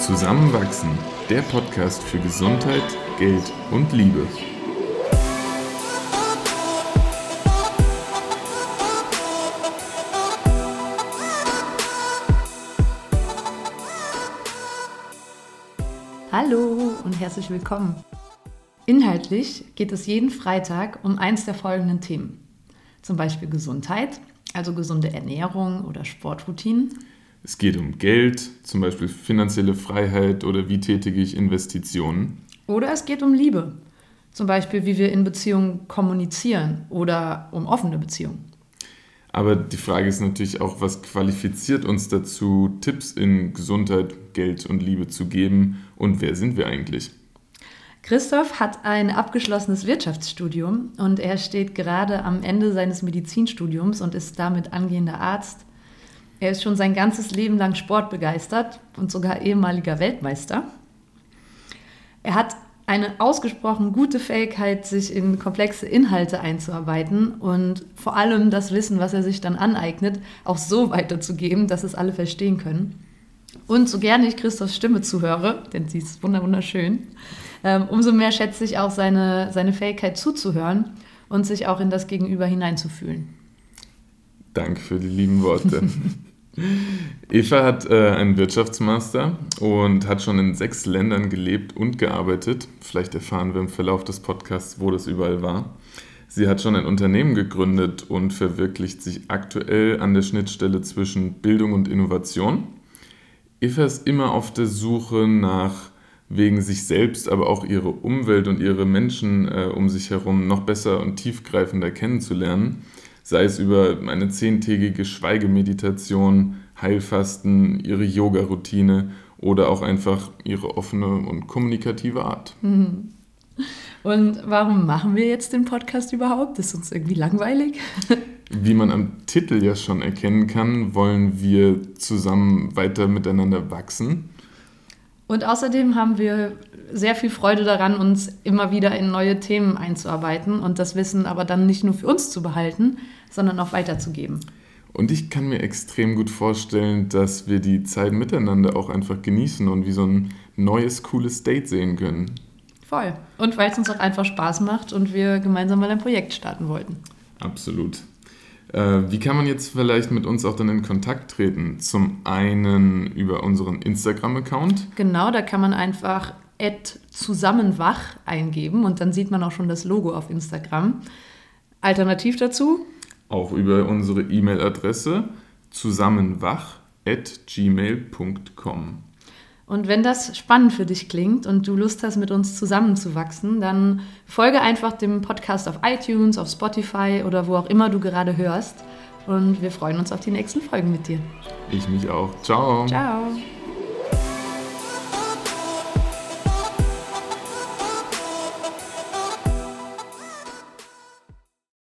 Zusammenwachsen, der Podcast für Gesundheit, Geld und Liebe. Hallo und herzlich willkommen. Inhaltlich geht es jeden Freitag um eins der folgenden Themen. Zum Beispiel Gesundheit, also gesunde Ernährung oder Sportroutinen. Es geht um Geld, zum Beispiel finanzielle Freiheit oder wie tätige ich Investitionen. Oder es geht um Liebe, zum Beispiel wie wir in Beziehungen kommunizieren oder um offene Beziehungen. Aber die Frage ist natürlich auch, was qualifiziert uns dazu, Tipps in Gesundheit, Geld und Liebe zu geben und wer sind wir eigentlich? Christoph hat ein abgeschlossenes Wirtschaftsstudium und er steht gerade am Ende seines Medizinstudiums und ist damit angehender Arzt er ist schon sein ganzes Leben lang sportbegeistert und sogar ehemaliger Weltmeister. Er hat eine ausgesprochen gute Fähigkeit, sich in komplexe Inhalte einzuarbeiten und vor allem das Wissen, was er sich dann aneignet, auch so weiterzugeben, dass es alle verstehen können. Und so gerne ich Christophs Stimme zuhöre, denn sie ist wunderschön, ähm, umso mehr schätze ich auch seine, seine Fähigkeit zuzuhören und sich auch in das Gegenüber hineinzufühlen. Danke für die lieben Worte. Eva hat äh, einen Wirtschaftsmaster und hat schon in sechs Ländern gelebt und gearbeitet. Vielleicht erfahren wir im Verlauf des Podcasts, wo das überall war. Sie hat schon ein Unternehmen gegründet und verwirklicht sich aktuell an der Schnittstelle zwischen Bildung und Innovation. Eva ist immer auf der Suche nach wegen sich selbst, aber auch ihre Umwelt und ihre Menschen äh, um sich herum noch besser und tiefgreifender kennenzulernen sei es über eine zehntägige Schweigemeditation, Heilfasten, ihre Yoga-Routine oder auch einfach ihre offene und kommunikative Art. Mhm. Und warum machen wir jetzt den Podcast überhaupt? Ist uns irgendwie langweilig? Wie man am Titel ja schon erkennen kann, wollen wir zusammen weiter miteinander wachsen. Und außerdem haben wir sehr viel Freude daran, uns immer wieder in neue Themen einzuarbeiten und das Wissen aber dann nicht nur für uns zu behalten, sondern auch weiterzugeben. Und ich kann mir extrem gut vorstellen, dass wir die Zeit miteinander auch einfach genießen und wie so ein neues, cooles Date sehen können. Voll. Und weil es uns auch einfach Spaß macht und wir gemeinsam mal ein Projekt starten wollten. Absolut. Äh, wie kann man jetzt vielleicht mit uns auch dann in Kontakt treten? Zum einen über unseren Instagram-Account. Genau, da kann man einfach zusammenwach eingeben und dann sieht man auch schon das Logo auf Instagram. Alternativ dazu? Auch über unsere E-Mail-Adresse zusammenwach.gmail.com. Und wenn das spannend für dich klingt und du Lust hast, mit uns zusammenzuwachsen, dann folge einfach dem Podcast auf iTunes, auf Spotify oder wo auch immer du gerade hörst. Und wir freuen uns auf die nächsten Folgen mit dir. Ich mich auch. Ciao. Ciao.